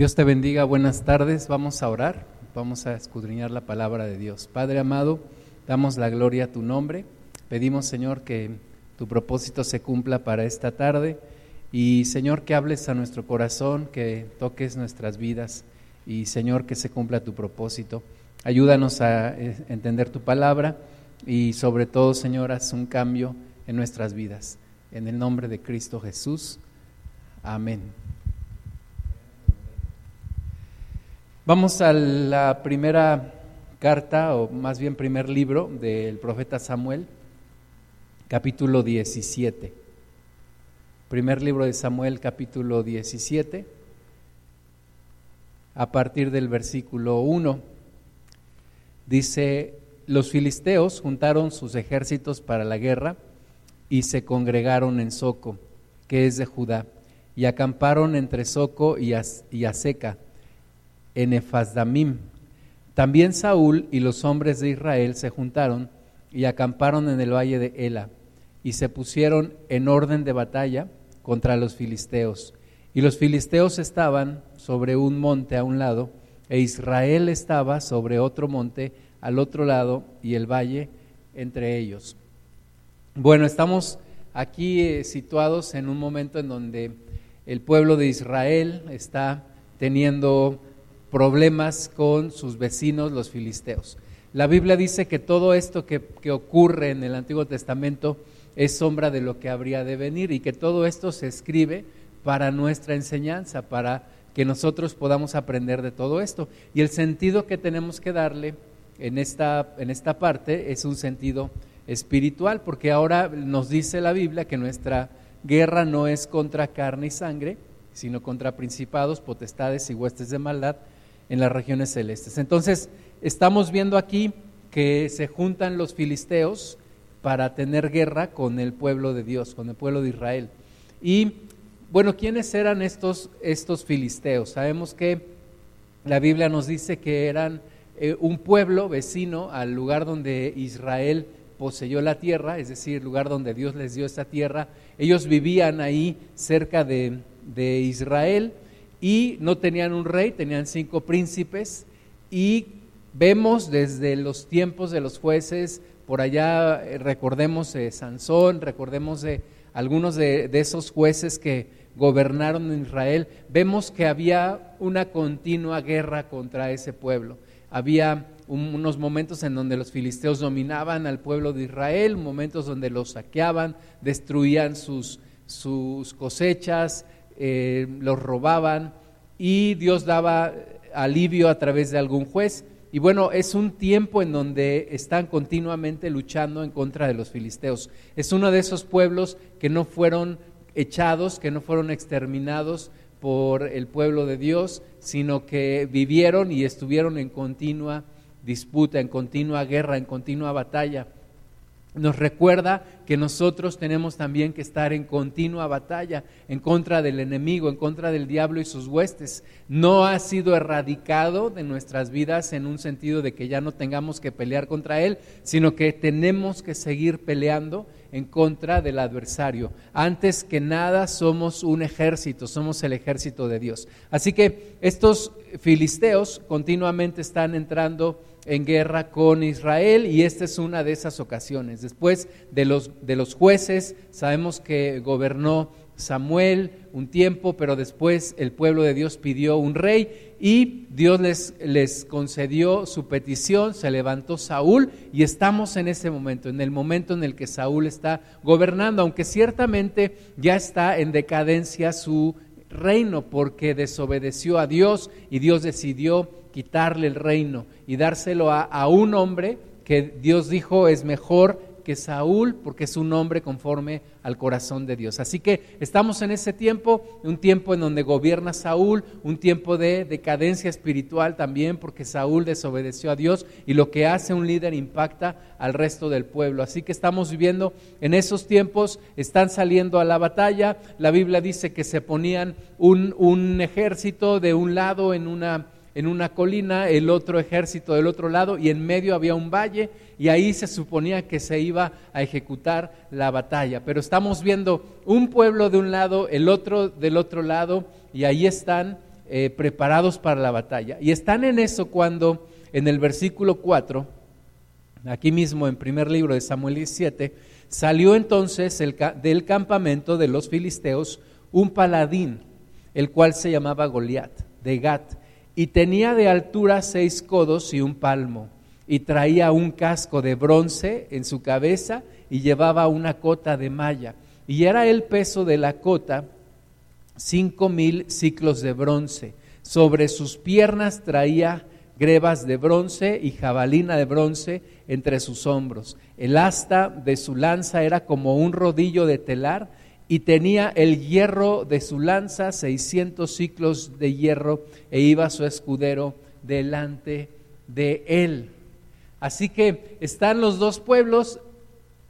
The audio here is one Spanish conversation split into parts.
Dios te bendiga, buenas tardes, vamos a orar, vamos a escudriñar la palabra de Dios. Padre amado, damos la gloria a tu nombre, pedimos Señor que tu propósito se cumpla para esta tarde y Señor que hables a nuestro corazón, que toques nuestras vidas y Señor que se cumpla tu propósito. Ayúdanos a eh, entender tu palabra y sobre todo Señor haz un cambio en nuestras vidas. En el nombre de Cristo Jesús. Amén. Vamos a la primera carta, o más bien primer libro del profeta Samuel, capítulo 17. Primer libro de Samuel, capítulo 17, a partir del versículo 1. Dice, los filisteos juntaron sus ejércitos para la guerra y se congregaron en Soco, que es de Judá, y acamparon entre Soco y, Aseca en Efasdamim. También Saúl y los hombres de Israel se juntaron y acamparon en el valle de Ela y se pusieron en orden de batalla contra los filisteos. Y los filisteos estaban sobre un monte a un lado e Israel estaba sobre otro monte al otro lado y el valle entre ellos. Bueno, estamos aquí eh, situados en un momento en donde el pueblo de Israel está teniendo problemas con sus vecinos, los filisteos. La Biblia dice que todo esto que, ocurre en el Antiguo Testamento es sombra de lo que habría de venir y que todo esto se escribe para nuestra enseñanza, para que nosotros podamos aprender de todo esto. Y el sentido que tenemos que darle en esta, en esta parte es un sentido espiritual, porque ahora nos dice la Biblia que nuestra guerra no es contra carne y sangre, sino contra principados, potestades y huestes de maldad en las regiones celestes. Entonces, estamos viendo aquí que se juntan los filisteos para tener guerra con el pueblo de Dios, con el pueblo de Israel. Y bueno, ¿quiénes eran estos, estos filisteos? Sabemos que la Biblia nos dice que eran eh, un pueblo vecino al lugar donde Israel poseyó la tierra, es decir, lugar donde Dios les dio esta tierra. Ellos vivían ahí cerca de, de Israel y no tenían un rey, tenían cinco príncipes y vemos desde los tiempos de los jueces, por allá eh, recordemos de Sansón, recordemos de algunos de, esos jueces que gobernaron Israel, vemos que había una continua guerra contra ese pueblo. Había unos momentos en donde los filisteos dominaban al pueblo de Israel, momentos donde los saqueaban, destruían sus, sus cosechas, eh, los robaban y Dios daba alivio a través de algún juez. Y bueno, es un tiempo en donde están continuamente luchando en contra de los filisteos. Es uno de esos pueblos que no fueron echados, que no fueron exterminados por el pueblo de Dios, sino que vivieron y estuvieron en continua disputa, en continua guerra, en continua batalla nos recuerda que nosotros tenemos también que estar en continua batalla en contra del enemigo, en contra del diablo y sus huestes. No ha sido erradicado de nuestras vidas en un sentido de que ya no tengamos que pelear contra él, sino que tenemos que seguir peleando en contra del adversario. Antes que nada somos un ejército, somos el ejército de Dios. Así que estos filisteos continuamente están entrando en guerra con Israel y esta es una de esas ocasiones. Después de los, de los jueces, sabemos que gobernó Samuel un tiempo, pero después el pueblo de Dios pidió un rey y Dios les, les concedió su petición, se levantó Saúl y estamos en ese momento, en el momento en el que Saúl está gobernando, aunque ciertamente ya está en decadencia su reino porque desobedeció a Dios y Dios decidió quitarle el reino y dárselo a, un hombre que Dios dijo es mejor que Saúl porque es un hombre conforme al corazón de Dios. Así que estamos en ese tiempo, un tiempo en donde gobierna Saúl, un tiempo de decadencia espiritual también porque Saúl desobedeció a Dios y lo que hace un líder impacta al resto del pueblo. Así que estamos viviendo en esos tiempos, están saliendo a la batalla, la Biblia dice que se ponían un, ejército de un lado en una en una colina, el otro ejército del otro lado y en medio había un valle y ahí se suponía que se iba a ejecutar la batalla. Pero estamos viendo un pueblo de un lado, el otro del otro lado y ahí están eh, preparados para la batalla. Y están en eso cuando en el versículo 4, aquí mismo en primer libro de Samuel 17, salió entonces del campamento de los filisteos un paladín, el cual se llamaba Goliat, de Gat, y tenía de altura seis codos y un palmo, y traía un casco de bronce en su cabeza y llevaba una cota de malla, y era el peso de la cota cinco mil ciclos de bronce. Sobre sus piernas traía grebas de bronce y jabalina de bronce entre sus hombros. El asta de su lanza era como un rodillo de telar y tenía el hierro de su lanza, seiscientos ciclos de hierro, e iba su escudero delante de él. Así que están los dos pueblos,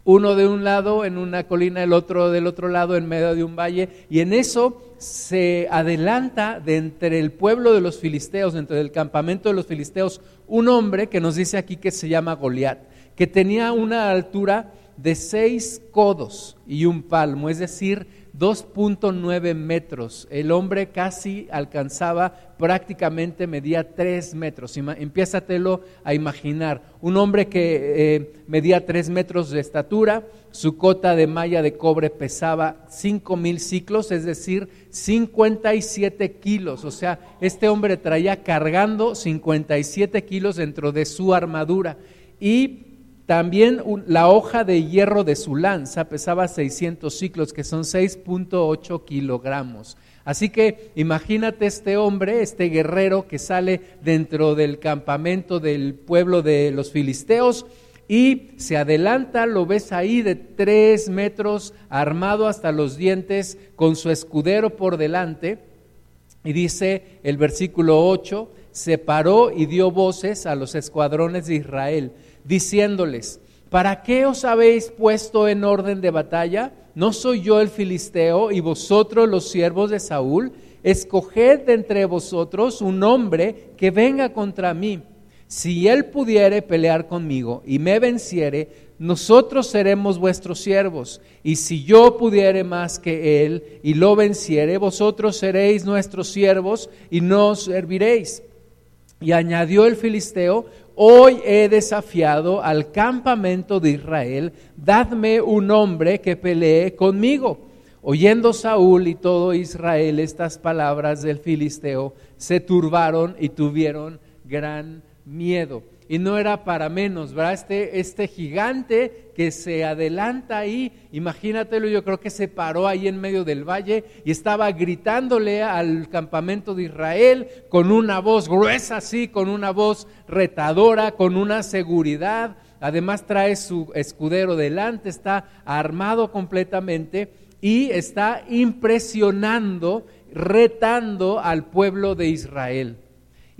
uno de un lado en una colina, el otro del otro lado en medio de un valle, y en eso se adelanta de entre el pueblo de los filisteos, dentro del campamento de los filisteos, un hombre que nos dice aquí que se llama Goliat, que tenía una altura de seis codos y un palmo, es decir, 2.9 metros. El hombre casi alcanzaba, prácticamente medía 3 metros. Empiézatelo a imaginar. Un hombre que eh, medía 3 metros de estatura, su cota de malla de cobre pesaba 5 mil ciclos, es decir, 57 kilos. O sea, este hombre traía cargando 57 kilos dentro de su armadura. Y también la hoja de hierro de su lanza pesaba 600 ciclos, que son 6.8 kilogramos. Así que imagínate este hombre, este guerrero que sale dentro del campamento del pueblo de los filisteos y se adelanta, lo ves ahí de tres metros, armado hasta los dientes, con su escudero por delante. Y dice el versículo 8, se paró y dio voces a los escuadrones de Israel diciéndoles, ¿para qué os habéis puesto en orden de batalla? ¿No soy yo el filisteo y vosotros los siervos de Saúl? Escoged de entre vosotros un hombre que venga contra mí. Si él pudiere pelear conmigo y me venciere, nosotros seremos vuestros siervos. Y si yo pudiere más que él y lo venciere, vosotros seréis nuestros siervos y nos serviréis. Y añadió el filisteo, Hoy he desafiado al campamento de Israel, dadme un hombre que pelee conmigo. Oyendo Saúl y todo Israel estas palabras del filisteo, se turbaron y tuvieron gran miedo y no era para menos, ¿verdad? Este, este gigante que se adelanta ahí, imagínatelo, yo creo que se paró ahí en medio del valle y estaba gritándole al campamento de Israel con una voz gruesa así, con una voz retadora, con una seguridad. Además trae su escudero delante, está armado completamente y está impresionando, retando al pueblo de Israel.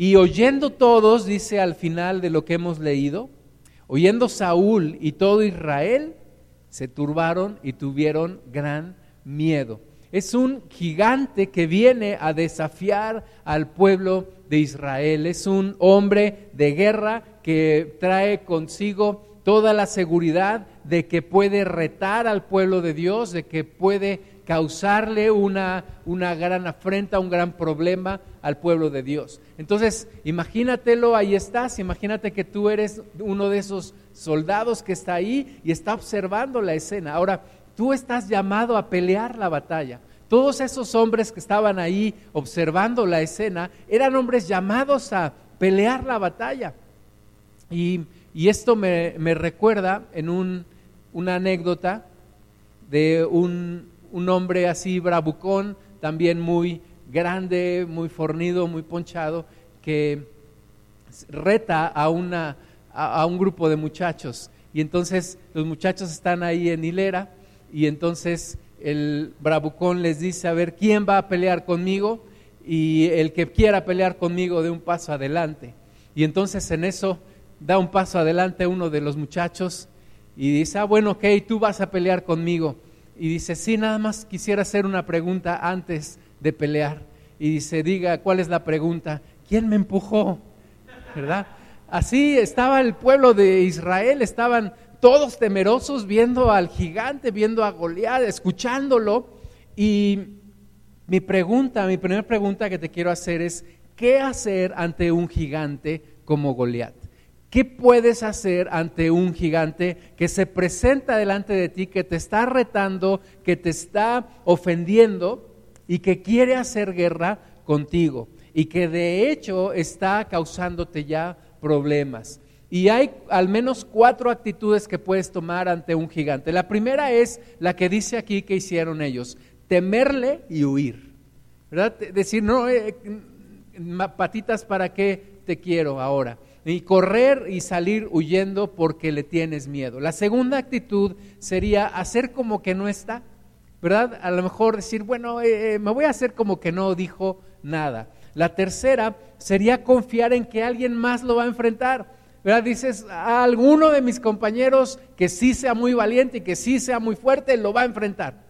Y oyendo todos, dice al final de lo que hemos leído, oyendo Saúl y todo Israel, se turbaron y tuvieron gran miedo. Es un gigante que viene a desafiar al pueblo de Israel. Es un hombre de guerra que trae consigo toda la seguridad de que puede retar al pueblo de Dios, de que puede causarle una, una gran afrenta, un gran problema al pueblo de Dios. Entonces, imagínatelo, ahí estás, imagínate que tú eres uno de esos soldados que está ahí y está observando la escena. Ahora, tú estás llamado a pelear la batalla. Todos esos hombres que estaban ahí observando la escena eran hombres llamados a pelear la batalla. Y, esto me, recuerda en un, una anécdota de un, un hombre así bravucón, también muy grande, muy fornido, muy ponchado, que reta a, una, a, un grupo de muchachos. Y entonces los muchachos están ahí en hilera y entonces el bravucón les dice, a ver, ¿quién va a pelear conmigo? Y el que quiera pelear conmigo de un paso adelante. Y entonces en eso da un paso adelante uno de los muchachos y dice, ah, bueno, ok, tú vas a pelear conmigo y dice, sí, nada más quisiera hacer una pregunta antes de pelear. Y dice, diga, ¿cuál es la pregunta? ¿Quién me empujó? ¿Verdad? Así estaba el pueblo de Israel, estaban todos temerosos viendo al gigante, viendo a Goliat, escuchándolo. Y Mi pregunta, mi primera pregunta que te quiero hacer es, ¿qué hacer ante un gigante como Goliat? ¿Qué puedes hacer ante un gigante que se presenta delante de ti, que te está retando, que te está ofendiendo y que quiere hacer guerra contigo y que de hecho está causándote ya problemas? Y hay al menos cuatro actitudes que puedes tomar ante un gigante. La primera es la que dice aquí que hicieron ellos, temerle y huir. ¿Verdad? Decir, no, eh, patitas, ¿para qué te quiero ahora? Y correr y salir huyendo porque le tienes miedo. La segunda actitud sería hacer como que no está, ¿verdad? A lo mejor decir, bueno, eh, eh, me voy a hacer como que no dijo nada. La tercera sería confiar en que alguien más lo va a enfrentar. ¿verdad? Dices, a alguno de mis compañeros que sí sea muy valiente y que sí sea muy fuerte, lo va a enfrentar.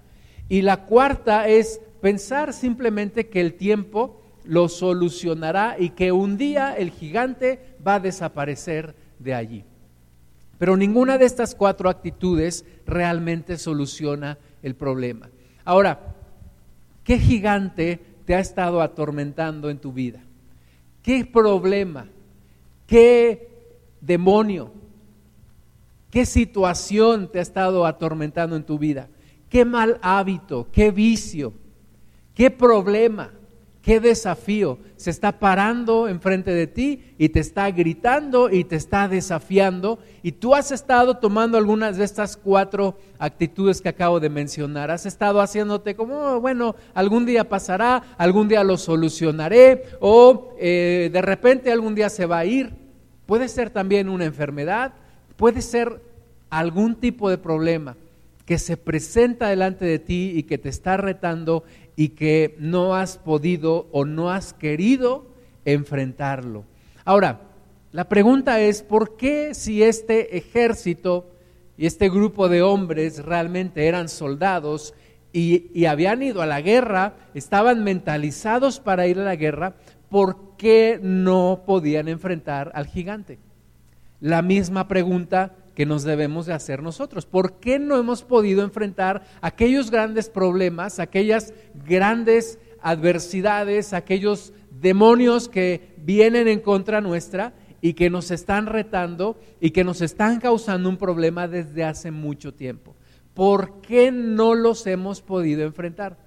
Y la cuarta es pensar simplemente que el tiempo lo solucionará y que un día el gigante va a desaparecer de allí. Pero ninguna de estas cuatro actitudes realmente soluciona el problema. Ahora, ¿qué gigante te ha estado atormentando en tu vida? ¿Qué problema? ¿Qué demonio? ¿Qué situación te ha estado atormentando en tu vida? ¿Qué mal hábito? ¿Qué vicio? ¿Qué problema? ¿Qué desafío se está parando enfrente de ti y te está gritando y te está desafiando? Y tú has estado tomando algunas de estas cuatro actitudes que acabo de mencionar. Has estado haciéndote como, oh, bueno, algún día pasará, algún día lo solucionaré o eh, de repente algún día se va a ir puede ser también una enfermedad, puede ser algún tipo de problema que se presenta delante de ti y que te está retando y que no has podido o no has querido enfrentarlo. Ahora, la pregunta es, ¿por qué si este ejército y este grupo de hombres realmente eran soldados y, y habían ido a la guerra, estaban mentalizados para ir a la guerra, ¿por qué no podían enfrentar al gigante? La misma pregunta que nos debemos de hacer nosotros. ¿Por qué no hemos podido enfrentar aquellos grandes problemas, aquellas grandes adversidades, aquellos demonios que vienen en contra nuestra y que nos están retando y que nos están causando un problema desde hace mucho tiempo? ¿Por qué no los hemos podido enfrentar?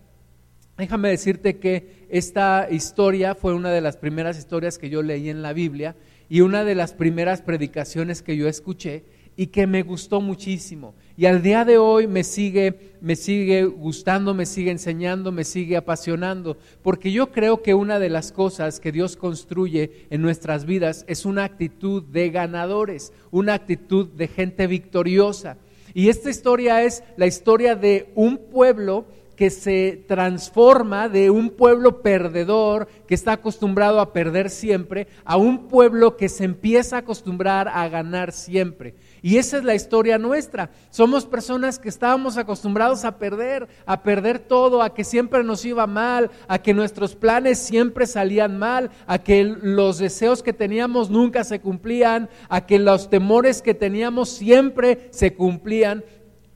Déjame decirte que esta historia fue una de las primeras historias que yo leí en la Biblia y una de las primeras predicaciones que yo escuché y que me gustó muchísimo. Y al día de hoy me sigue, me sigue gustando, me sigue enseñando, me sigue apasionando, porque yo creo que una de las cosas que Dios construye en nuestras vidas es una actitud de ganadores, una actitud de gente victoriosa. Y esta historia es la historia de un pueblo que se transforma de un pueblo perdedor que está acostumbrado a perder siempre a un pueblo que se empieza a acostumbrar a ganar siempre. Y esa es la historia nuestra. Somos personas que estábamos acostumbrados a perder, a perder todo, a que siempre nos iba mal, a que nuestros planes siempre salían mal, a que los deseos que teníamos nunca se cumplían, a que los temores que teníamos siempre se cumplían.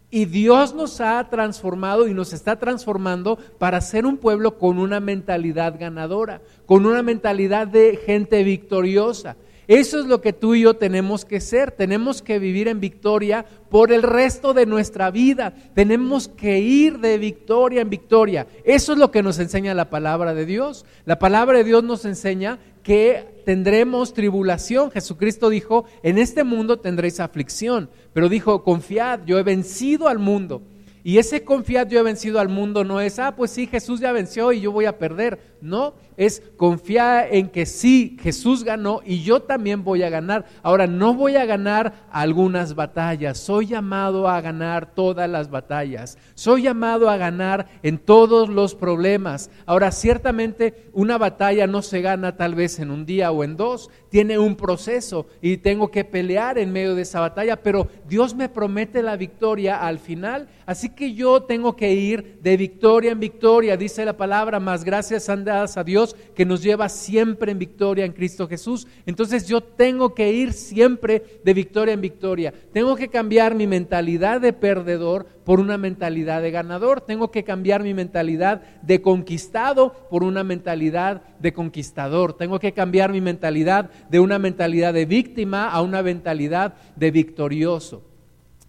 Y Dios nos ha transformado y nos está transformando para ser un pueblo con una mentalidad ganadora, con una mentalidad de gente victoriosa. Eso es lo que tú y yo tenemos que ser. Tenemos que vivir en victoria por el resto de nuestra vida. Tenemos que ir de victoria en victoria. Eso es lo que nos enseña la palabra de Dios. La palabra de Dios nos enseña que tendremos tribulación. Jesucristo dijo, en este mundo tendréis aflicción, pero dijo, confiad, yo he vencido al mundo. Y ese confiad yo he vencido al mundo no es, ah, pues sí, Jesús ya venció y yo voy a perder. No, es confiar en que sí, Jesús ganó y yo también voy a ganar. Ahora, no voy a ganar algunas batallas, soy llamado a ganar todas las batallas, soy llamado a ganar en todos los problemas. Ahora, ciertamente una batalla no se gana tal vez en un día o en dos, tiene un proceso y tengo que pelear en medio de esa batalla, pero Dios me promete la victoria al final, así que yo tengo que ir de victoria en victoria, dice la palabra, más gracias dadas a Dios que nos lleva siempre en victoria en Cristo Jesús. Entonces yo tengo que ir siempre de victoria en victoria. Tengo que cambiar mi mentalidad de perdedor por una mentalidad de ganador. Tengo que cambiar mi mentalidad de conquistado por una mentalidad de conquistador. Tengo que cambiar mi mentalidad de una mentalidad de víctima a una mentalidad de victorioso.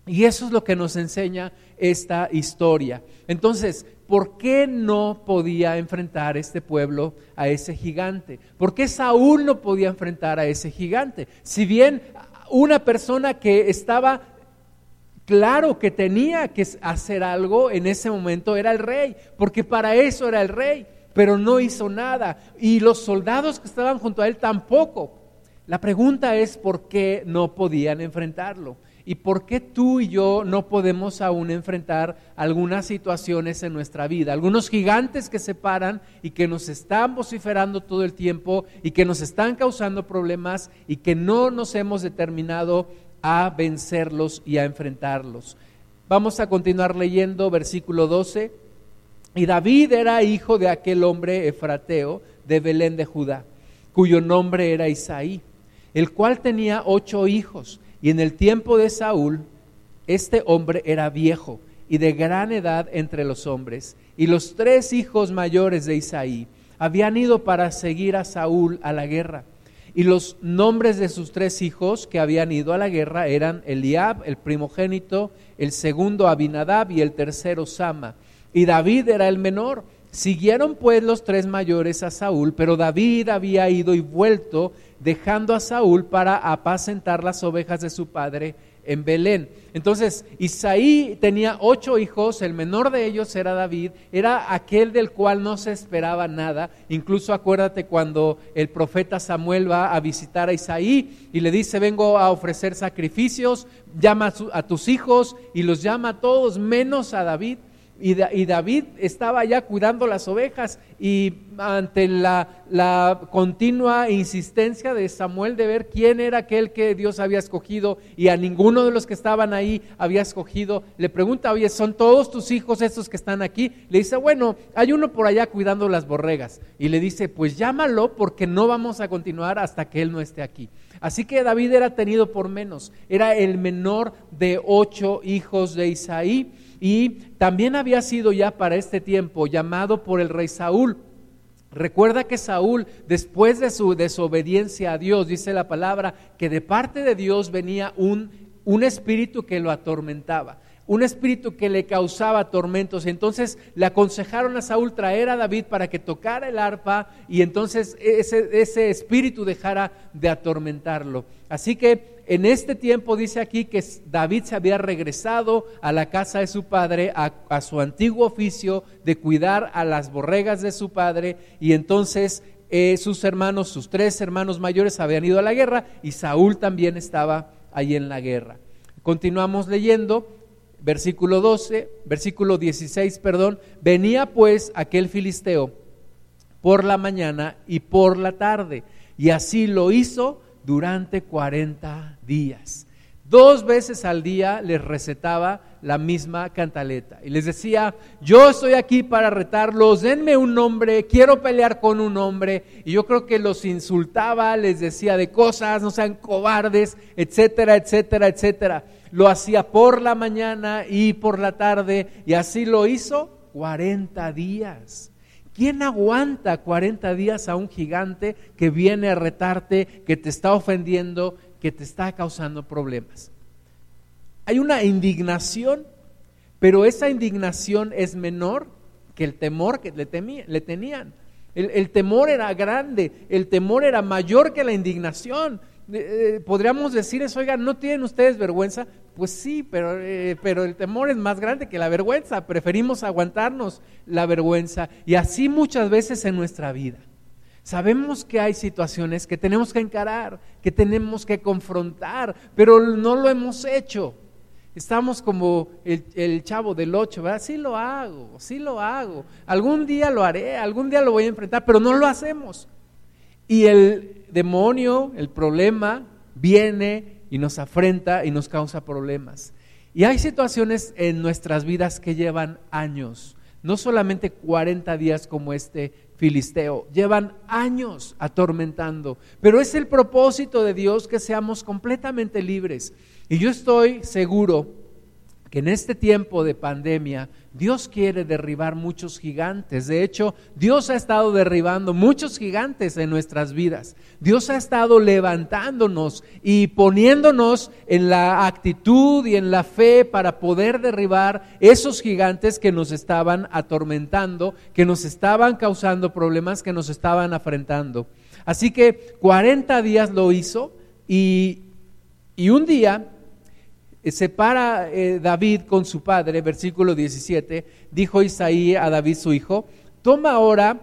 Y eso es lo que nos enseña esta historia. Entonces, ¿por qué no podía enfrentar este pueblo a ese gigante? ¿Por qué Saúl no podía enfrentar a ese gigante? Si bien una persona que estaba claro que tenía que hacer algo en ese momento era el rey, porque para eso era el rey, pero no hizo nada. Y los soldados que estaban junto a él tampoco. La pregunta es por qué no podían enfrentarlo. ¿Y por qué tú y yo no podemos aún enfrentar algunas situaciones en nuestra vida? Algunos gigantes que se paran y que nos están vociferando todo el tiempo y que nos están causando problemas y que no nos hemos determinado a vencerlos y a enfrentarlos. Vamos a continuar leyendo versículo 12. Y David era hijo de aquel hombre efrateo de Belén de Judá, cuyo nombre era Isaí, el cual tenía ocho hijos y en el tiempo de Saúl, este hombre era viejo y de gran edad entre los hombres. Y los tres hijos mayores de Isaí habían ido para seguir a Saúl a la guerra. Y los nombres de sus tres hijos que habían ido a la guerra eran Eliab, el primogénito, el segundo Abinadab y el tercero Sama. Y David era el menor. Siguieron pues los tres mayores a Saúl, pero David había ido y vuelto dejando a Saúl para apacentar las ovejas de su padre en Belén. Entonces, Isaí tenía ocho hijos, el menor de ellos era David, era aquel del cual no se esperaba nada. Incluso acuérdate cuando el profeta Samuel va a visitar a Isaí y le dice, vengo a ofrecer sacrificios, llama a, tus hijos y los llama a todos menos a David. Y, David estaba ya cuidando las ovejas y ante la, continua insistencia de Samuel de ver quién era aquel que Dios había escogido y a ninguno de los que estaban ahí había escogido, le pregunta, oye, ¿son todos tus hijos estos que están aquí? Le dice, bueno, hay uno por allá cuidando las borregas. Y le dice, pues llámalo porque no vamos a continuar hasta que él no esté aquí. Así que David era tenido por menos, era el menor de ocho hijos de Isaí y también había sido ya para este tiempo llamado por el rey Saúl. Recuerda que Saúl, después de su desobediencia a Dios, dice la palabra, que de parte de Dios venía un, un espíritu que lo atormentaba un espíritu que le causaba tormentos. Entonces le aconsejaron a Saúl traer a David para que tocara el arpa y entonces ese, ese espíritu dejara de atormentarlo. Así que en este tiempo dice aquí que David se había regresado a la casa de su padre, a, su antiguo oficio de cuidar a las borregas de su padre, y entonces eh, sus hermanos, sus tres hermanos mayores habían ido a la guerra y Saúl también estaba ahí en la guerra. Continuamos leyendo versículo 12, versículo 16, perdón, venía pues aquel filisteo por la mañana y por la tarde, y así lo hizo durante 40 días. Dos veces al día les recetaba la misma cantaleta y les decía, yo estoy aquí para retarlos, denme un nombre, quiero pelear con un hombre. Y yo creo que los insultaba, les decía de cosas, no sean cobardes, etcétera, etcétera, etcétera lo hacía por la mañana y por la tarde, y así lo hizo 40 días. ¿Quién aguanta 40 días a un gigante que viene a retarte, que te está ofendiendo, que te está causando problemas? Hay una indignación, pero esa indignación es menor que el temor que le, tenían. el temor era grande, el temor era mayor que la indignación. Eh, podríamos decir eso, oigan, ¿no tienen ustedes vergüenza? Pues sí, pero, eh, pero el temor es más grande que la vergüenza, preferimos aguantarnos la vergüenza y así muchas veces en nuestra vida. Sabemos que hay situaciones que tenemos que encarar, que tenemos que confrontar, pero no lo hemos hecho. Estamos como el, chavo del ocho, ¿verdad? Sí lo hago, sí lo hago. Algún día lo haré, algún día lo voy a enfrentar, pero no lo hacemos. Y el demonio, el problema, viene y nos afrenta y nos causa problemas. Y hay situaciones en nuestras vidas que llevan años, no solamente 40 días como este filisteo, llevan años atormentando, pero es el propósito de Dios que seamos completamente libres. Y yo estoy seguro que en este tiempo de pandemia Dios quiere derribar muchos gigantes. De hecho, Dios ha estado derribando muchos gigantes en nuestras vidas. Dios ha estado levantándonos y poniéndonos en la actitud y en la fe para poder derribar esos gigantes que nos estaban atormentando, que nos estaban causando problemas, que nos estaban afrentando. Así que 40 días lo hizo y, y un día se para eh, David con su padre, versículo 17, dijo Isaí a David su hijo, toma ahora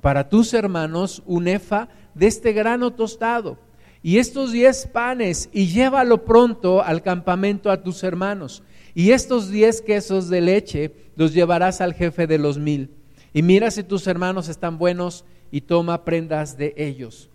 para tus hermanos un efa de este grano tostado y estos diez panes y llévalo pronto al campamento a tus hermanos y estos diez quesos de leche los llevarás al jefe de los mil y mira si tus hermanos están buenos y toma prendas de ellos.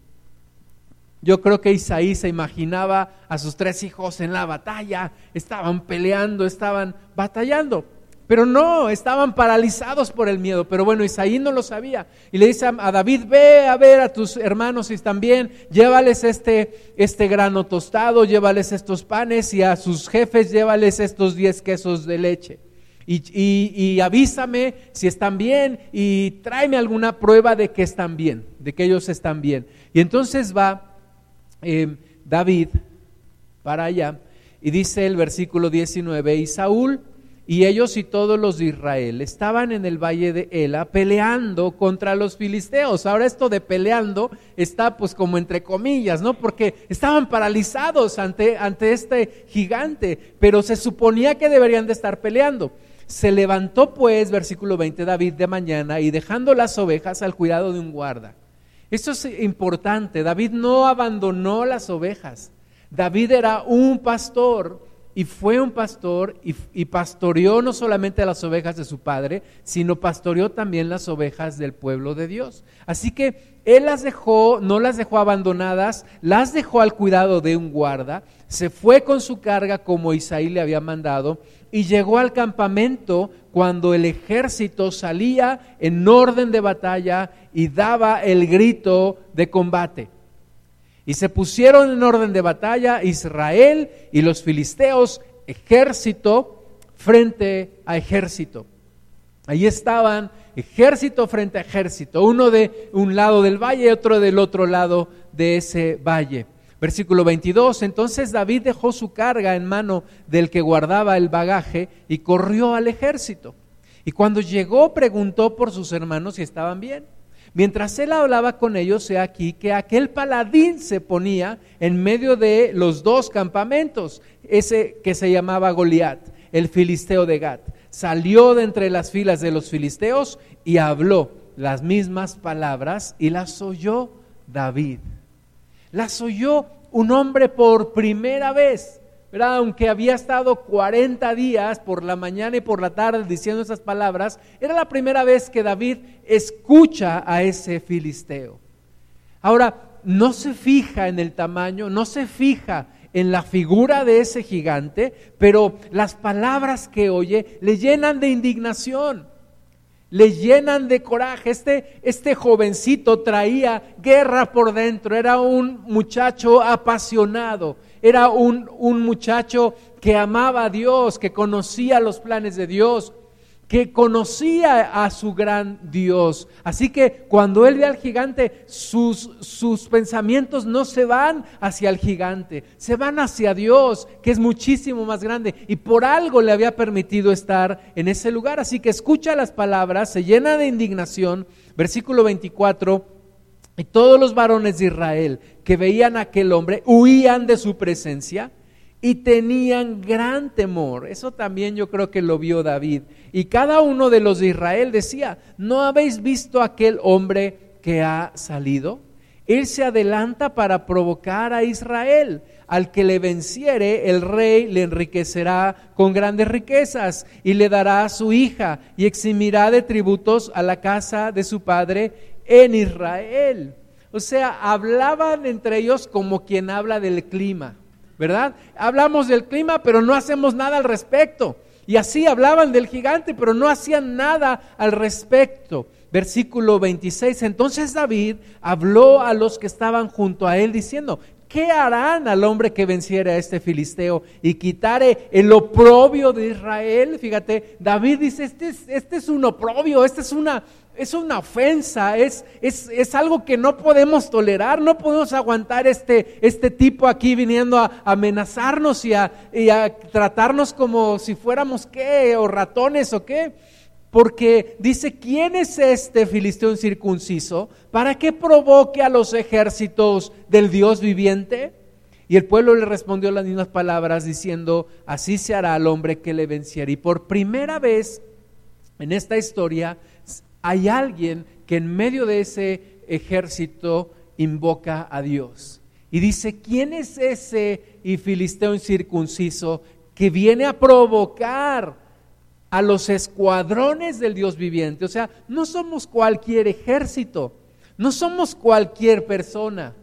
Yo creo que Isaí se imaginaba a sus tres hijos en la batalla, estaban peleando, estaban batallando, pero no, estaban paralizados por el miedo. Pero bueno, Isaí no lo sabía y le dice a David, ve a ver a tus hermanos están bien, llévales este, este grano tostado, llévales estos panes y a sus jefes llévales estos diez quesos de leche. Y, y, avísame si están bien y tráeme alguna prueba de que están bien, de que ellos están bien. Y entonces va eh, David para allá y dice el versículo 19, y Saúl y ellos y todos los de Israel estaban en el valle de Ela peleando contra los filisteos. Ahora esto de peleando está pues como entre comillas, ¿no? Porque estaban paralizados ante, ante este gigante, pero se suponía que deberían de estar peleando. Se levantó pues, versículo 20, David de mañana y dejando las ovejas al cuidado de un guarda esto es importante. David no abandonó las ovejas. David era un pastor y fue un pastor y, pastoreó no solamente las ovejas de su padre, sino pastoreó también las ovejas del pueblo de Dios. Así que él las dejó, no las dejó abandonadas, las dejó al cuidado de un guarda, se fue con su carga como Isaí le había mandado y llegó al campamento cuando el ejército salía en orden de batalla y daba el grito de combate. Y se pusieron en orden de batalla Israel y los filisteos, ejército frente a ejército. Ahí estaban ejército frente a ejército, uno de un lado del valle y otro del otro lado de ese valle. Versículo 22, entonces David dejó su carga en mano del que guardaba el bagaje y corrió al ejército. Y cuando llegó preguntó por sus hermanos si estaban bien. Mientras él hablaba con ellos, he aquí que aquel paladín se ponía en medio de los dos campamentos, ese que se llamaba Goliat, el filisteo de Gat. Salió de entre las filas de los filisteos y habló las mismas palabras y las oyó David las oyó un hombre por primera vez, ¿verdad? Aunque había estado 40 días por la mañana y por la tarde diciendo esas palabras, era la primera vez que David escucha a ese filisteo. Ahora, no se fija en el tamaño, no se fija en la figura de ese gigante, pero las palabras que oye le llenan de indignación le llenan de coraje. Este, este jovencito traía guerra por dentro, era un muchacho apasionado, era un, un muchacho que amaba a Dios, que conocía los planes de Dios, que conocía a su gran Dios. Así que cuando él ve al gigante, sus, sus, pensamientos no se van hacia el gigante, se van hacia Dios, que es muchísimo más grande. Y por algo le había permitido estar en ese lugar. Así que escucha las palabras, se llena de indignación. Versículo 24. Y todos los varones de Israel que veían a aquel hombre huían de su presencia y tenían gran temor. Eso también yo creo que lo vio David. Y cada uno de los de Israel decía, ¿no habéis visto aquel hombre que ha salido? Él se adelanta para provocar a Israel. Al que le venciere, el rey le enriquecerá con grandes riquezas y le dará a su hija y eximirá de tributos a la casa de su padre en Israel. O sea, hablaban entre ellos como quien habla del clima ¿verdad? Hablamos del clima, pero no hacemos nada al respecto. Y así hablaban del gigante, pero no hacían nada al respecto. Versículo 26. Entonces David habló a los que estaban junto a él diciendo, ¿qué harán al hombre que venciera a este filisteo y quitare el oprobio de Israel? Fíjate, David dice, este es, este es un oprobio, esta es una, es una ofensa, es, es, algo que no podemos tolerar, no podemos aguantar este, este tipo aquí viniendo a amenazarnos y a, y a tratarnos como si fuéramos qué, o ratones o qué. Porque dice, ¿quién es este filisteo incircunciso para que provoque a los ejércitos del Dios viviente? Y el pueblo le respondió las mismas palabras diciendo, así se hará al hombre que le venciera. Y por primera vez en esta historia hay alguien que en medio de ese ejército invoca a Dios. Y dice, ¿quién es ese y filisteo incircunciso que viene a provocar a los escuadrones del Dios viviente. O sea, no somos cualquier ejército, no somos cualquier persona.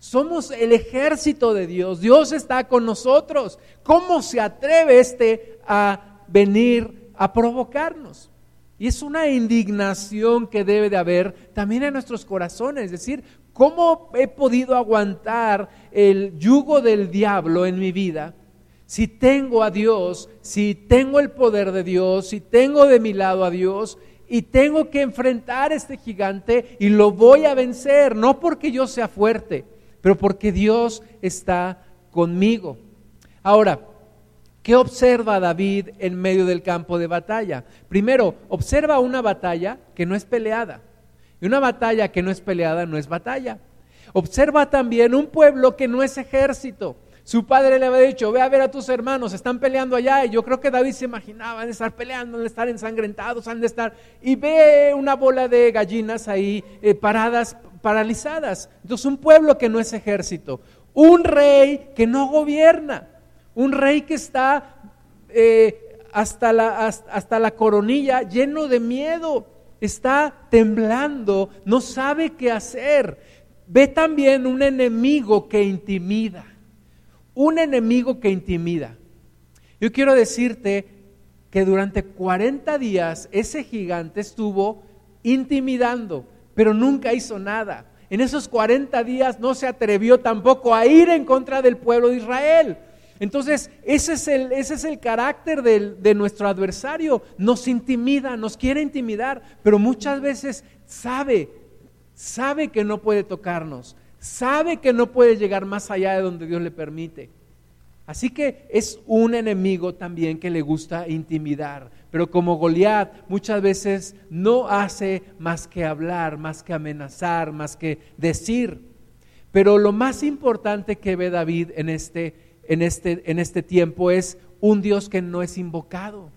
Somos el ejército de Dios. Dios está con nosotros. ¿Cómo se atreve este a venir a provocarnos? Y es una indignación que debe de haber también en nuestros corazones. Es decir, ¿cómo he podido aguantar el yugo del diablo en mi vida? si tengo a Dios, si tengo el poder de Dios, si tengo de mi lado a Dios y tengo que enfrentar a este gigante y lo voy a vencer, no porque yo sea fuerte, pero porque Dios está conmigo. Ahora, ¿qué observa David en medio del campo de batalla? Primero, observa una batalla que no es peleada. Y una batalla que no es peleada no es batalla. Observa también un pueblo que no es ejército. Su padre le había dicho, ve a ver a tus hermanos, están peleando allá. Y yo creo que David se imaginaba, han de estar peleando, han de estar ensangrentados, han de estar... Y ve una bola de gallinas ahí eh, paradas, paralizadas. Entonces un pueblo que no es ejército, un rey que no gobierna, un rey que está eh, hasta, la, hasta la coronilla lleno de miedo, está temblando, no sabe qué hacer. Ve también un enemigo que intimida un enemigo que intimida. Yo quiero decirte que durante 40 días ese gigante estuvo intimidando, pero nunca hizo nada. En esos 40 días no se atrevió tampoco a ir en contra del pueblo de Israel. Entonces, ese es el, ese es el carácter de nuestro adversario. Nos intimida, nos quiere intimidar, pero muchas veces sabe, sabe que no puede tocarnos, sabe que no puede llegar más allá de donde Dios le permite. Así que es un enemigo también que le gusta intimidar, pero como Goliat muchas veces no hace más que hablar, más que amenazar, más que decir. Pero lo más importante que ve David en este, en este, en este tiempo es un Dios que no es invocado.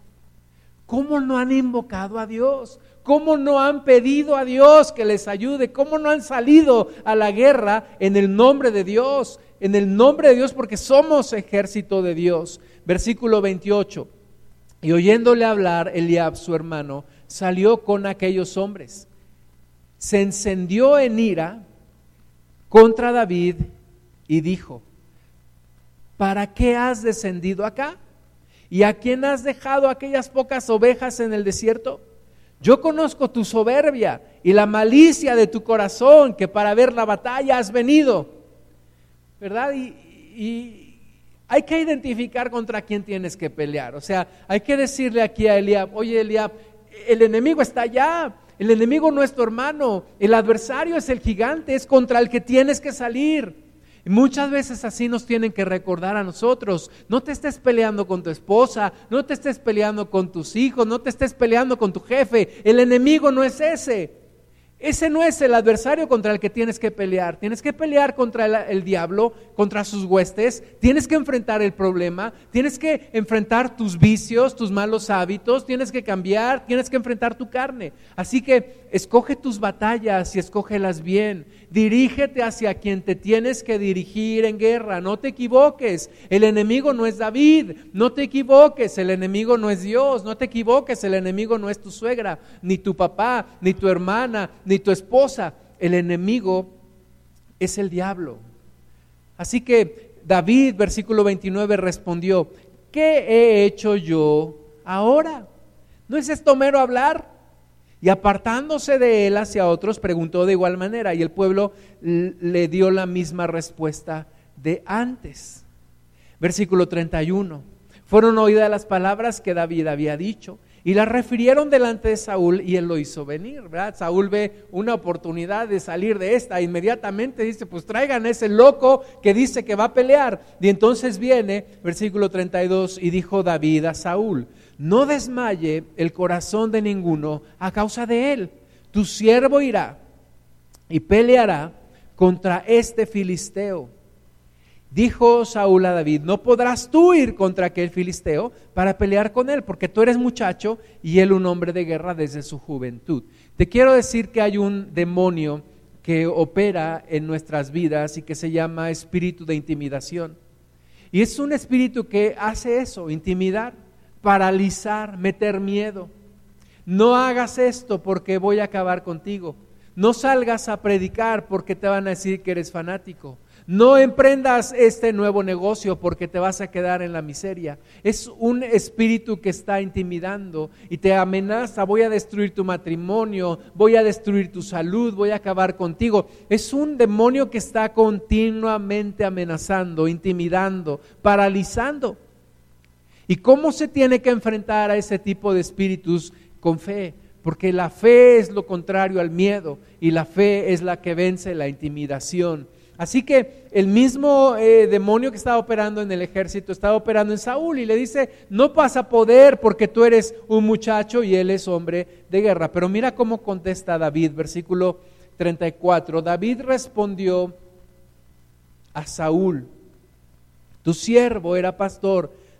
¿Cómo no han invocado a Dios? ¿Cómo no han pedido a Dios que les ayude? ¿Cómo no han salido a la guerra en el nombre de Dios? En el nombre de Dios porque somos ejército de Dios. Versículo 28. Y oyéndole hablar, Eliab, su hermano, salió con aquellos hombres. Se encendió en ira contra David y dijo, ¿para qué has descendido acá? ¿Y a quién has dejado aquellas pocas ovejas en el desierto? Yo conozco tu soberbia y la malicia de tu corazón, que para ver la batalla has venido. ¿Verdad? Y, hay que identificar contra quién tienes que pelear. O sea, hay que decirle aquí a Eliab, oye Eliab, el enemigo está allá. El enemigo no es tu hermano. El adversario es el gigante, es contra el que tienes que salir. Muchas veces así nos tienen que recordar a nosotros. No te estés peleando con tu esposa, no te estés peleando con tus hijos, no te estés peleando con tu jefe. El enemigo no es ese. Ese no es el adversario contra el que tienes que pelear. Tienes que pelear contra el, diablo, contra sus huestes. Tienes que enfrentar el problema. Tienes que enfrentar tus vicios, tus malos hábitos. Tienes que cambiar. Tienes que enfrentar tu carne. Así que escoge tus batallas y escógelas bien. Dirígete hacia quien te tienes que dirigir en guerra. No te equivoques. El enemigo no es David. No te equivoques. El enemigo no es Dios. No te equivoques. El enemigo no es tu suegra, ni tu papá, ni tu hermana ni tu esposa. El enemigo es el diablo. Así que David, versículo 29, respondió, ¿qué he hecho yo ahora? ¿No es esto mero hablar? Y apartándose de él hacia otros, preguntó de igual manera, y el pueblo le dio la misma respuesta de antes. Versículo 31. Fueron oídas las palabras que David había dicho y las refirieron delante de Saúl y él lo hizo venir. Saúl ve una oportunidad de salir de esta, inmediatamente dice, pues traigan a ese loco que dice que va a pelear. Y entonces viene, versículo 32, y dijo David a Saúl, no desmaye el corazón de ninguno a causa de él. Tu siervo irá y peleará contra este filisteo. Dijo Saúl a David, no podrás tú ir contra aquel filisteo para pelear con él, porque tú eres muchacho y él un hombre de guerra desde su juventud. Te quiero decir que hay un demonio que opera en nuestras vidas y que se llama espíritu de intimidación. Y es un espíritu que hace eso, intimidar paralizar, meter miedo. No hagas esto porque voy a acabar contigo. No salgas a predicar porque te van a decir que eres fanático. No emprendas este nuevo negocio porque te vas a quedar en la miseria. Es un espíritu que está intimidando y te amenaza, voy a destruir tu matrimonio, voy a destruir tu salud, voy a acabar contigo. Es un demonio que está continuamente amenazando, intimidando, paralizando. ¿Y cómo se tiene que enfrentar a ese tipo de espíritus con fe? Porque la fe es lo contrario al miedo y la fe es la que vence la intimidación. Así que el mismo eh, demonio que estaba operando en el ejército estaba operando en Saúl y le dice, no pasa poder porque tú eres un muchacho y él es hombre de guerra. Pero mira cómo contesta David, versículo 34. David respondió a Saúl, tu siervo era pastor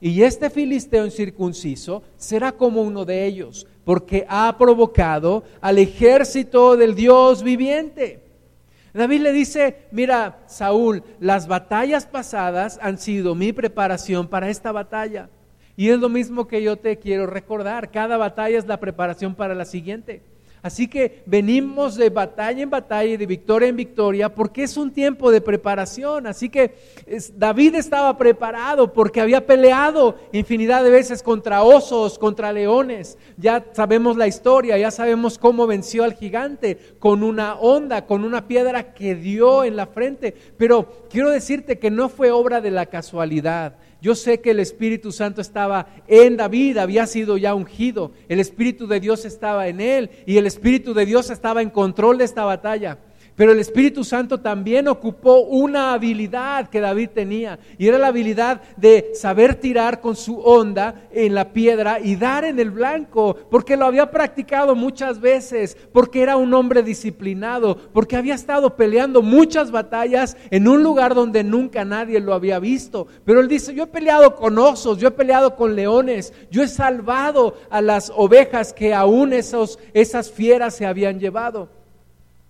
Y este filisteo incircunciso será como uno de ellos, porque ha provocado al ejército del Dios viviente. David le dice, mira, Saúl, las batallas pasadas han sido mi preparación para esta batalla. Y es lo mismo que yo te quiero recordar, cada batalla es la preparación para la siguiente. Así que venimos de batalla en batalla y de victoria en victoria porque es un tiempo de preparación. Así que David estaba preparado porque había peleado infinidad de veces contra osos, contra leones. Ya sabemos la historia, ya sabemos cómo venció al gigante con una onda, con una piedra que dio en la frente. Pero quiero decirte que no fue obra de la casualidad. Yo sé que el Espíritu Santo estaba en David, había sido ya ungido, el Espíritu de Dios estaba en él y el Espíritu de Dios estaba en control de esta batalla. Pero el Espíritu Santo también ocupó una habilidad que David tenía y era la habilidad de saber tirar con su onda en la piedra y dar en el blanco, porque lo había practicado muchas veces, porque era un hombre disciplinado, porque había estado peleando muchas batallas en un lugar donde nunca nadie lo había visto. Pero él dice, yo he peleado con osos, yo he peleado con leones, yo he salvado a las ovejas que aún esos, esas fieras se habían llevado.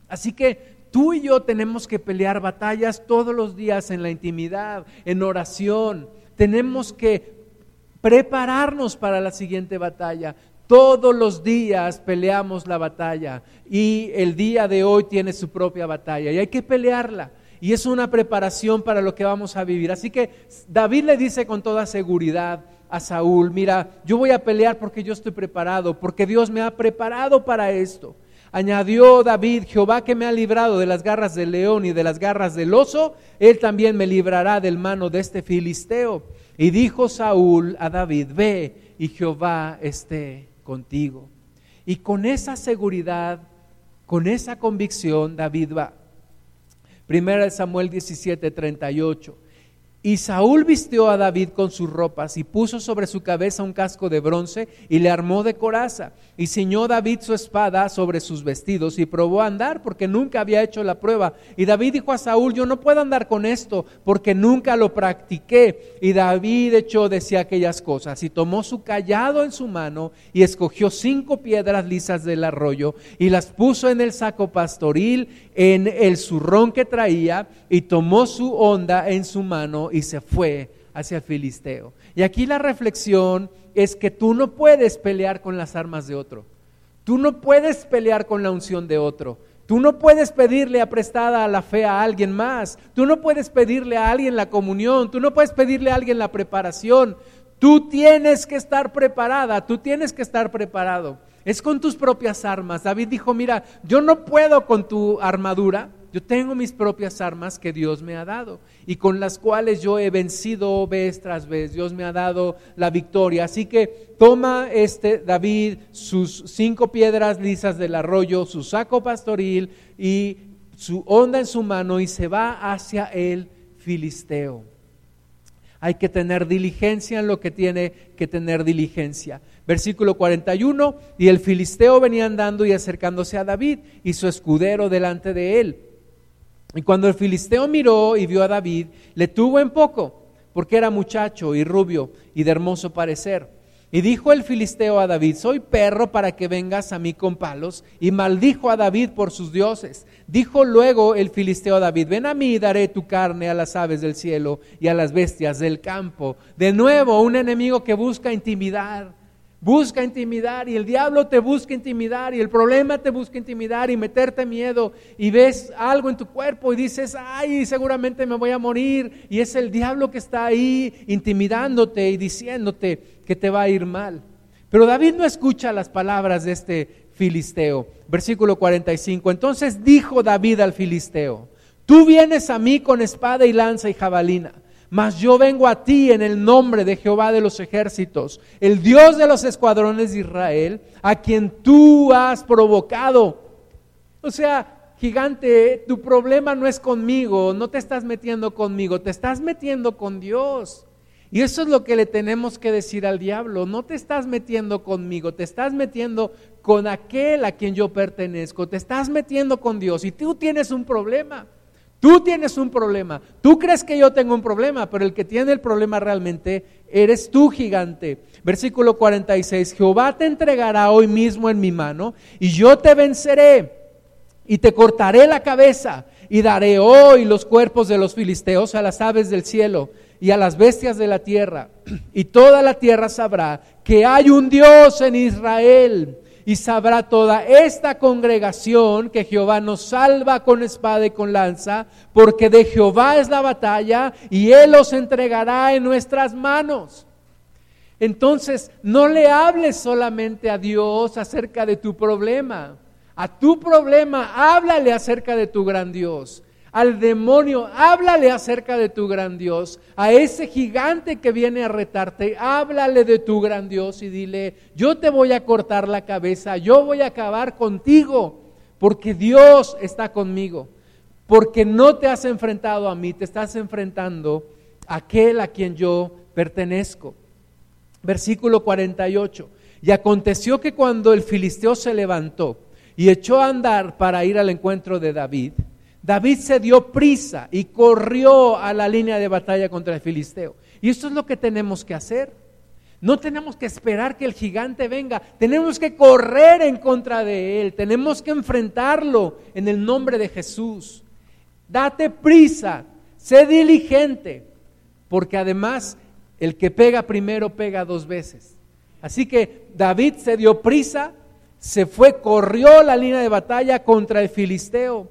Así que Tú y yo tenemos que pelear batallas todos los días en la intimidad, en oración. Tenemos que prepararnos para la siguiente batalla. Todos los días peleamos la batalla y el día de hoy tiene su propia batalla y hay que pelearla. Y es una preparación para lo que vamos a vivir. Así que David le dice con toda seguridad a Saúl, mira, yo voy a pelear porque yo estoy preparado, porque Dios me ha preparado para esto. Añadió David, Jehová que me ha librado de las garras del león y de las garras del oso, él también me librará del mano de este filisteo. Y dijo Saúl a David, ve y Jehová esté contigo. Y con esa seguridad, con esa convicción, David va. Primera de Samuel 17, 38. Y Saúl vistió a David con sus ropas y puso sobre su cabeza un casco de bronce y le armó de coraza. Y ciñó David su espada sobre sus vestidos y probó a andar porque nunca había hecho la prueba. Y David dijo a Saúl, yo no puedo andar con esto porque nunca lo practiqué. Y David echó decía aquellas cosas y tomó su callado en su mano y escogió cinco piedras lisas del arroyo y las puso en el saco pastoril, en el zurrón que traía y tomó su onda en su mano y se fue hacia el Filisteo. Y aquí la reflexión es que tú no puedes pelear con las armas de otro. Tú no puedes pelear con la unción de otro. Tú no puedes pedirle a prestada a la fe a alguien más. Tú no puedes pedirle a alguien la comunión. Tú no puedes pedirle a alguien la preparación. Tú tienes que estar preparada. Tú tienes que estar preparado. Es con tus propias armas. David dijo, mira, yo no puedo con tu armadura. Yo tengo mis propias armas que Dios me ha dado y con las cuales yo he vencido vez tras vez. Dios me ha dado la victoria. Así que toma este David sus cinco piedras lisas del arroyo, su saco pastoril y su onda en su mano y se va hacia el filisteo. Hay que tener diligencia en lo que tiene que tener diligencia. Versículo 41, y el filisteo venía andando y acercándose a David y su escudero delante de él. Y cuando el filisteo miró y vio a David, le tuvo en poco, porque era muchacho y rubio y de hermoso parecer. Y dijo el filisteo a David, soy perro para que vengas a mí con palos. Y maldijo a David por sus dioses. Dijo luego el filisteo a David, ven a mí y daré tu carne a las aves del cielo y a las bestias del campo. De nuevo, un enemigo que busca intimidar busca intimidar y el diablo te busca intimidar y el problema te busca intimidar y meterte miedo y ves algo en tu cuerpo y dices, ay, seguramente me voy a morir y es el diablo que está ahí intimidándote y diciéndote que te va a ir mal. Pero David no escucha las palabras de este filisteo. Versículo 45. Entonces dijo David al filisteo, tú vienes a mí con espada y lanza y jabalina mas yo vengo a ti en el nombre de Jehová de los ejércitos, el Dios de los escuadrones de Israel, a quien tú has provocado. O sea, gigante, tu problema no es conmigo, no te estás metiendo conmigo, te estás metiendo con Dios. Y eso es lo que le tenemos que decir al diablo, no te estás metiendo conmigo, te estás metiendo con aquel a quien yo pertenezco, te estás metiendo con Dios y tú tienes un problema. Tú tienes un problema. Tú crees que yo tengo un problema, pero el que tiene el problema realmente eres tú, gigante. Versículo 46. Jehová te entregará hoy mismo en mi mano y yo te venceré y te cortaré la cabeza y daré hoy los cuerpos de los filisteos a las aves del cielo y a las bestias de la tierra. Y toda la tierra sabrá que hay un Dios en Israel y sabrá toda esta congregación que Jehová nos salva con espada y con lanza, porque de Jehová es la batalla y Él los entregará en nuestras manos. Entonces, no le hables solamente a Dios acerca de tu problema. A tu problema, háblale acerca de tu gran Dios al demonio, háblale acerca de tu gran Dios, a ese gigante que viene a retarte, háblale de tu gran Dios y dile, yo te voy a cortar la cabeza, yo voy a acabar contigo, porque Dios está conmigo, porque no te has enfrentado a mí, te estás enfrentando a aquel a quien yo pertenezco. Versículo 48. Y aconteció que cuando el filisteo se levantó y echó a andar para ir al encuentro de David, David se dio prisa y corrió a la línea de batalla contra el filisteo. Y esto es lo que tenemos que hacer. No tenemos que esperar que el gigante venga, tenemos que correr en contra de él, tenemos que enfrentarlo en el nombre de Jesús. Date prisa, sé diligente, porque además el que pega primero pega dos veces. Así que David se dio prisa, se fue, corrió la línea de batalla contra el filisteo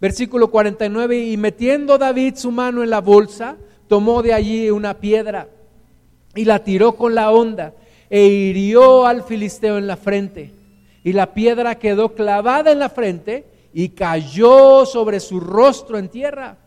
Versículo 49, y metiendo David su mano en la bolsa, tomó de allí una piedra y la tiró con la onda e hirió al filisteo en la frente. Y la piedra quedó clavada en la frente y cayó sobre su rostro en tierra.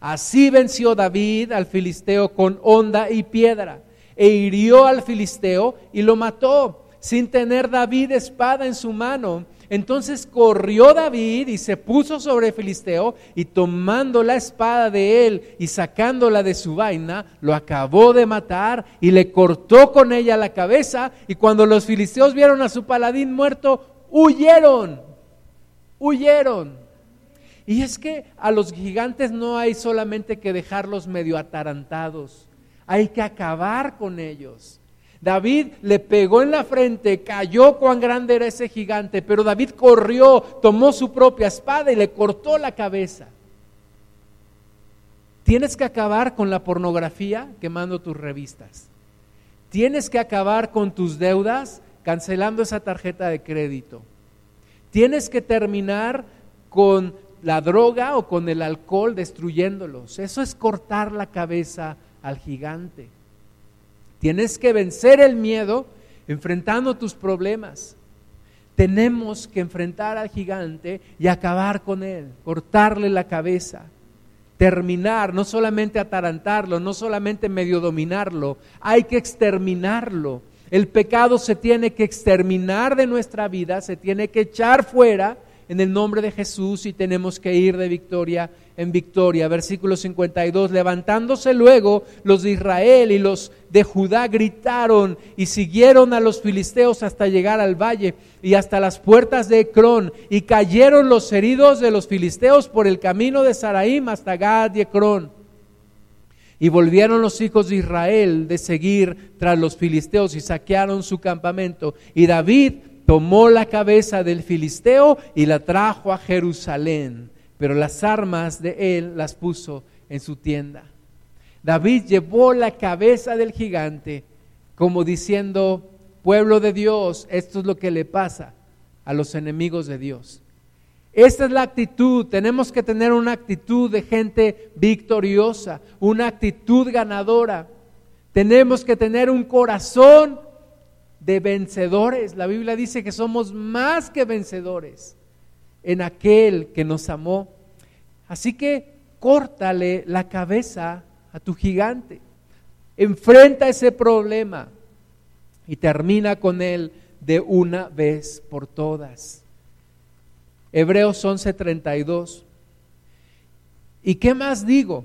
Así venció David al filisteo con onda y piedra e hirió al filisteo y lo mató sin tener David espada en su mano Entonces corrió David y se puso sobre Filisteo y tomando la espada de él y sacándola de su vaina, lo acabó de matar y le cortó con ella la cabeza y cuando los filisteos vieron a su paladín muerto, huyeron, huyeron. Y es que a los gigantes no hay solamente que dejarlos medio atarantados, hay que acabar con ellos. David le pegó en la frente, cayó cuán grande era ese gigante, pero David corrió, tomó su propia espada y le cortó la cabeza. Tienes que acabar con la pornografía quemando tus revistas. Tienes que acabar con tus deudas cancelando esa tarjeta de crédito. Tienes que terminar con la droga o con el alcohol destruyéndolos. Eso es cortar la cabeza al gigante. Tienes que vencer el miedo enfrentando tus problemas. Tenemos que enfrentar al gigante y acabar con él, cortarle la cabeza, terminar, no solamente atarantarlo, no solamente medio dominarlo, hay que exterminarlo. El pecado se tiene que exterminar de nuestra vida, se tiene que echar fuera en el nombre de Jesús y tenemos que ir de victoria en victoria. Versículo 52, levantándose luego los de Israel y los de Judá gritaron y siguieron a los filisteos hasta llegar al valle y hasta las puertas de Ecrón y cayeron los heridos de los filisteos por el camino de Saraim hasta Gad y Ecrón. Y volvieron los hijos de Israel de seguir tras los filisteos y saquearon su campamento. Y David tomó la cabeza del filisteo y la trajo a Jerusalén, pero las armas de él las puso en su tienda. David llevó la cabeza del gigante como diciendo, pueblo de Dios, esto es lo que le pasa a los enemigos de Dios. Esta es la actitud, tenemos que tener una actitud de gente victoriosa, una actitud ganadora. Tenemos que tener un corazón de vencedores. La Biblia dice que somos más que vencedores en aquel que nos amó. Así que córtale la cabeza a tu gigante. Enfrenta ese problema y termina con él de una vez por todas. Hebreos 11:32. ¿Y qué más digo?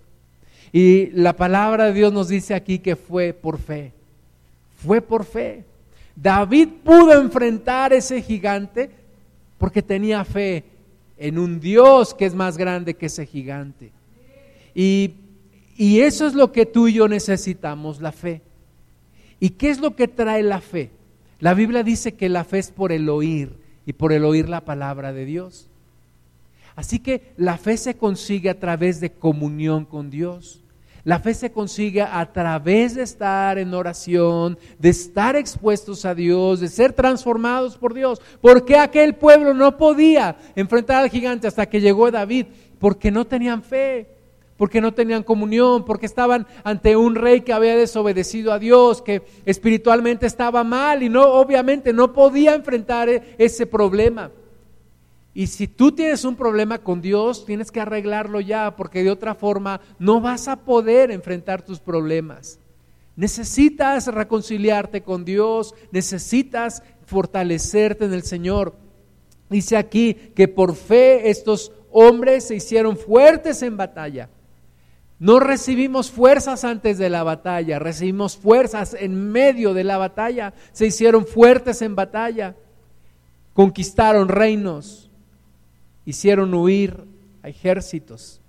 Y la palabra de Dios nos dice aquí que fue por fe. Fue por fe. David pudo enfrentar ese gigante porque tenía fe en un Dios que es más grande que ese gigante. Y, y eso es lo que tú y yo necesitamos, la fe. ¿Y qué es lo que trae la fe? La Biblia dice que la fe es por el oír y por el oír la palabra de Dios. Así que la fe se consigue a través de comunión con Dios. La fe se consigue a través de estar en oración, de estar expuestos a Dios, de ser transformados por Dios. ¿Por qué aquel pueblo no podía enfrentar al gigante hasta que llegó David? Porque no tenían fe, porque no tenían comunión, porque estaban ante un rey que había desobedecido a Dios, que espiritualmente estaba mal y no obviamente no podía enfrentar ese problema. Y si tú tienes un problema con Dios, tienes que arreglarlo ya, porque de otra forma no vas a poder enfrentar tus problemas. Necesitas reconciliarte con Dios, necesitas fortalecerte en el Señor. Dice aquí que por fe estos hombres se hicieron fuertes en batalla. No recibimos fuerzas antes de la batalla, recibimos fuerzas en medio de la batalla. Se hicieron fuertes en batalla, conquistaron reinos, hicieron huir a ejércitos.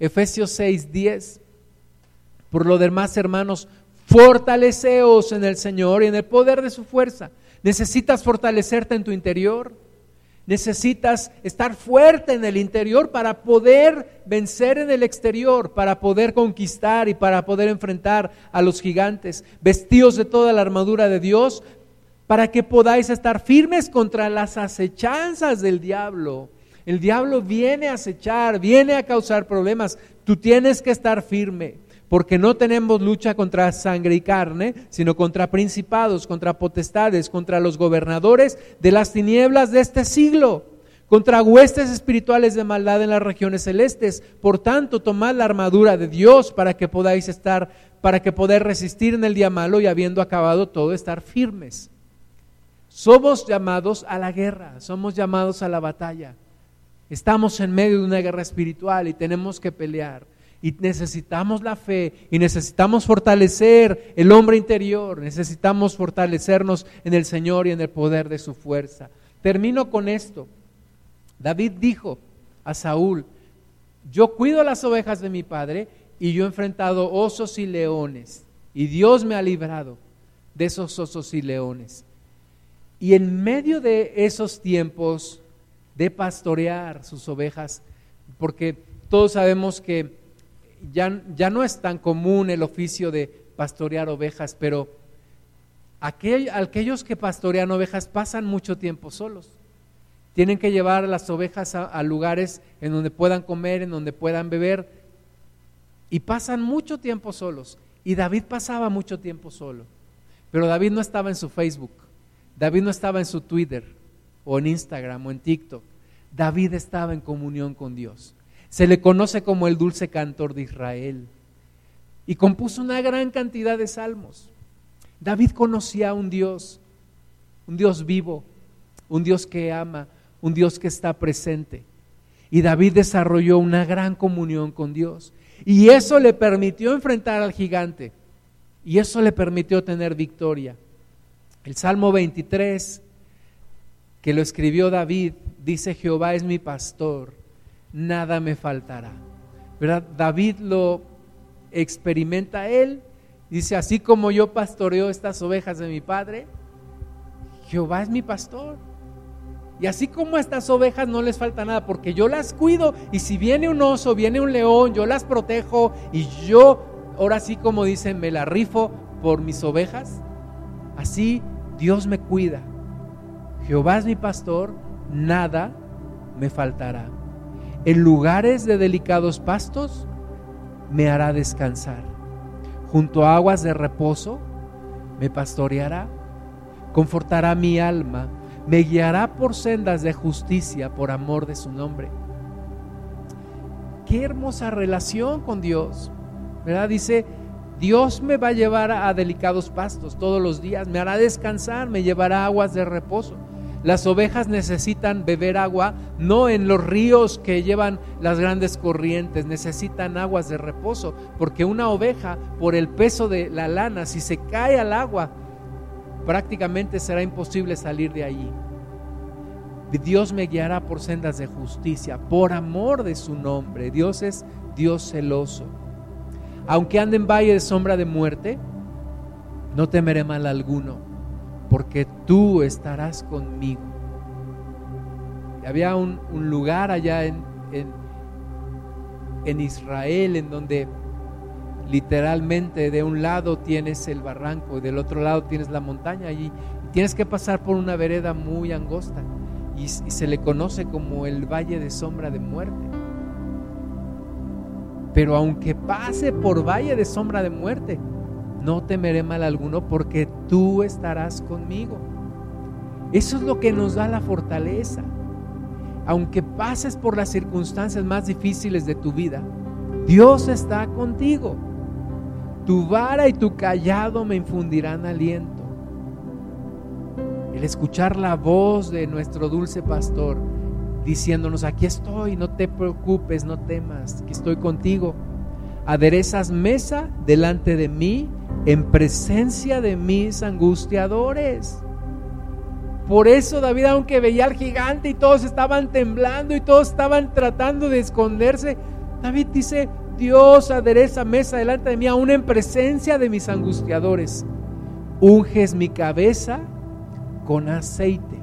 Efesios 6, 10. Por lo demás, hermanos, fortaleceos en el Señor y en el poder de su fuerza. Necesitas fortalecerte en tu interior. Necesitas estar fuerte en el interior para poder vencer en el exterior, para poder conquistar y para poder enfrentar a los gigantes. Vestidos de toda la armadura de Dios para que podáis estar firmes contra las acechanzas del diablo El diablo viene a acechar, viene a causar problemas. Tú tienes que estar firme, porque no tenemos lucha contra sangre y carne, sino contra principados, contra potestades, contra los gobernadores de las tinieblas de este siglo, contra huestes espirituales de maldad en las regiones celestes. Por tanto, tomad la armadura de Dios para que podáis estar, para que podáis resistir en el día malo y habiendo acabado todo, estar firmes. Somos llamados a la guerra, somos llamados a la batalla. Estamos en medio de una guerra espiritual y tenemos que pelear. Y necesitamos la fe y necesitamos fortalecer el hombre interior, necesitamos fortalecernos en el Señor y en el poder de su fuerza. Termino con esto. David dijo a Saúl, yo cuido las ovejas de mi padre y yo he enfrentado osos y leones y Dios me ha librado de esos osos y leones. Y en medio de esos tiempos de pastorear sus ovejas, porque todos sabemos que ya, ya no es tan común el oficio de pastorear ovejas, pero aquellos que pastorean ovejas pasan mucho tiempo solos. Tienen que llevar las ovejas a, lugares en donde puedan comer, en donde puedan beber, y pasan mucho tiempo solos. Y David pasaba mucho tiempo solo, pero David no estaba en su Facebook, David no estaba en su Twitter, o en Instagram o en TikTok. David estaba en comunión con Dios. Se le conoce como el dulce cantor de Israel. Y compuso una gran cantidad de salmos. David conocía a un Dios, un Dios vivo, un Dios que ama, un Dios que está presente. Y David desarrolló una gran comunión con Dios. Y eso le permitió enfrentar al gigante. Y eso le permitió tener victoria. El Salmo 23 que lo escribió David, dice, Jehová es mi pastor, nada me faltará. ¿Verdad? David lo experimenta él, dice, así como yo pastoreo estas ovejas de mi padre, Jehová es mi pastor. Y así como a estas ovejas no les falta nada, porque yo las cuido y si viene un oso, viene un león, yo las protejo y yo, ahora sí como dicen, me la rifo por mis ovejas, así Dios me cuida. Jehová es mi pastor, nada me faltará. En lugares de delicados pastos me hará descansar. Junto a aguas de reposo me pastoreará, confortará mi alma, me guiará por sendas de justicia por amor de su nombre. Qué hermosa relación con Dios. ¿Verdad? Dice, Dios me va a llevar a delicados pastos todos los días, me hará descansar, me llevará aguas de reposo. Las ovejas necesitan beber agua no en los ríos que llevan las grandes corrientes, necesitan aguas de reposo, porque una oveja, por el peso de la lana, si se cae al agua, prácticamente será imposible salir de allí. Dios me guiará por sendas de justicia, por amor de su nombre. Dios es Dios celoso. Aunque ande en valle de sombra de muerte, no temeré mal alguno porque tú estarás conmigo. había un, lugar allá en, Israel en donde literalmente de un lado tienes el barranco y del otro lado tienes la montaña y, tienes que pasar por una vereda muy angosta y, y se le conoce como el valle de sombra de muerte. Pero aunque pase por valle de sombra de muerte, no temeré mal alguno porque tú estarás conmigo. Eso es lo que nos da la fortaleza. Aunque pases por las circunstancias más difíciles de tu vida, Dios está contigo. Tu vara y tu callado me infundirán aliento. El escuchar la voz de nuestro dulce pastor diciéndonos, aquí estoy, no te preocupes, no temas, aquí estoy contigo. Aderezas mesa delante de mí en presencia de mis angustiadores. Por eso David, aunque veía al gigante y todos estaban temblando y todos estaban tratando de esconderse, David dice, Dios adereza mesa delante de mí, aún en presencia de mis angustiadores. Unges mi cabeza con aceite.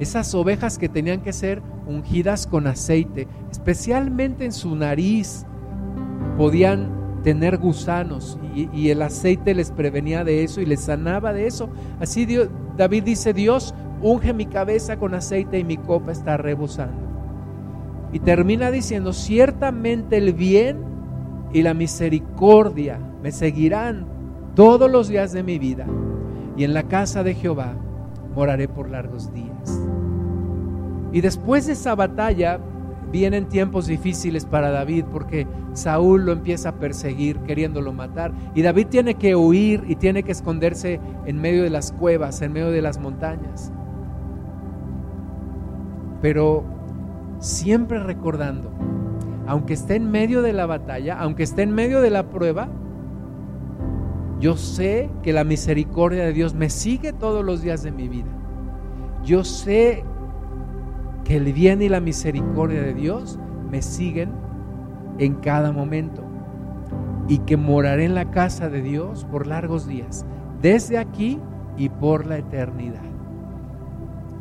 Esas ovejas que tenían que ser ungidas con aceite, especialmente en su nariz, podían tener gusanos y, el aceite les prevenía de eso y les sanaba de eso. Así David dice, Dios unge mi cabeza con aceite y mi copa está rebosando. Y termina diciendo, ciertamente el bien y la misericordia me seguirán todos los días de mi vida. Y en la casa de Jehová moraré por largos días. Y después de esa batalla vienen tiempos difíciles para David porque Saúl lo empieza a perseguir queriéndolo matar. Y David tiene que huir y tiene que esconderse en medio de las cuevas, en medio de las montañas. Pero siempre recordando, aunque esté en medio de la batalla, aunque esté en medio de la prueba, yo sé que la misericordia de Dios me sigue todos los días de mi vida. Yo sé que el bien y la misericordia de Dios me siguen en cada momento y que moraré en la casa de Dios por largos días, desde aquí y por la eternidad.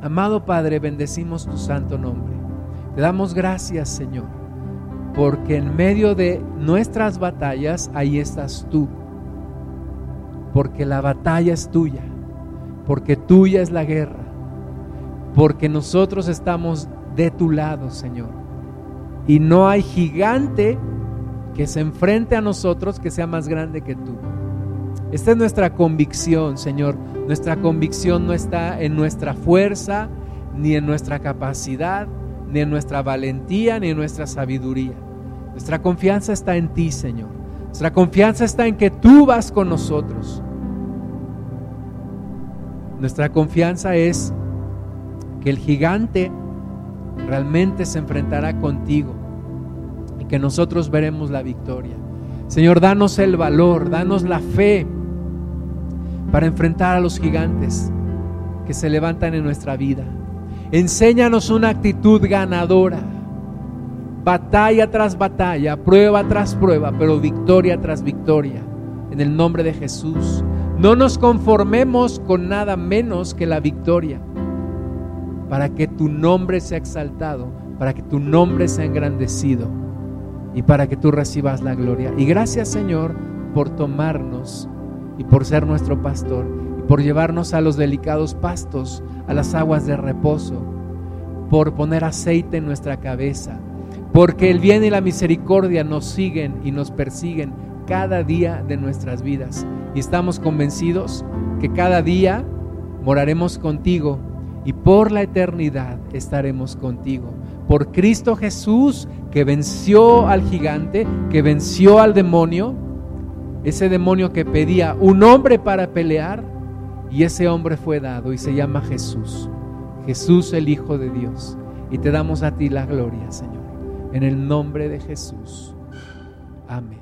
Amado Padre, bendecimos tu santo nombre. Te damos gracias, Señor, porque en medio de nuestras batallas ahí estás tú porque la batalla es tuya, porque tuya es la guerra, porque nosotros estamos de tu lado, Señor. Y no hay gigante que se enfrente a nosotros que sea más grande que tú. Esta es nuestra convicción, Señor. Nuestra convicción no está en nuestra fuerza, ni en nuestra capacidad, ni en nuestra valentía, ni en nuestra sabiduría. Nuestra confianza está en ti, Señor. Nuestra confianza está en que tú vas con nosotros. Nuestra confianza es que el gigante realmente se enfrentará contigo y que nosotros veremos la victoria. Señor, danos el valor, danos la fe para enfrentar a los gigantes que se levantan en nuestra vida. Enséñanos una actitud ganadora batalla tras batalla, prueba tras prueba, pero victoria tras victoria. En el nombre de Jesús. No nos conformemos con nada menos que la victoria, para que tu nombre sea exaltado, para que tu nombre sea engrandecido y para que tú recibas la gloria. Y gracias Señor por tomarnos y por ser nuestro pastor y por llevarnos a los delicados pastos, a las aguas de reposo, por poner aceite en nuestra cabeza porque el bien y la misericordia nos siguen y nos persiguen cada día de nuestras vidas. Y estamos convencidos que cada día moraremos contigo y por la eternidad estaremos contigo. Por Cristo Jesús que venció al gigante, que venció al demonio, ese demonio que pedía un hombre para pelear, y ese hombre fue dado y se llama Jesús. Jesús el Hijo de Dios. Y te damos a ti la gloria, Señor. En el nombre de Jesús. Amén.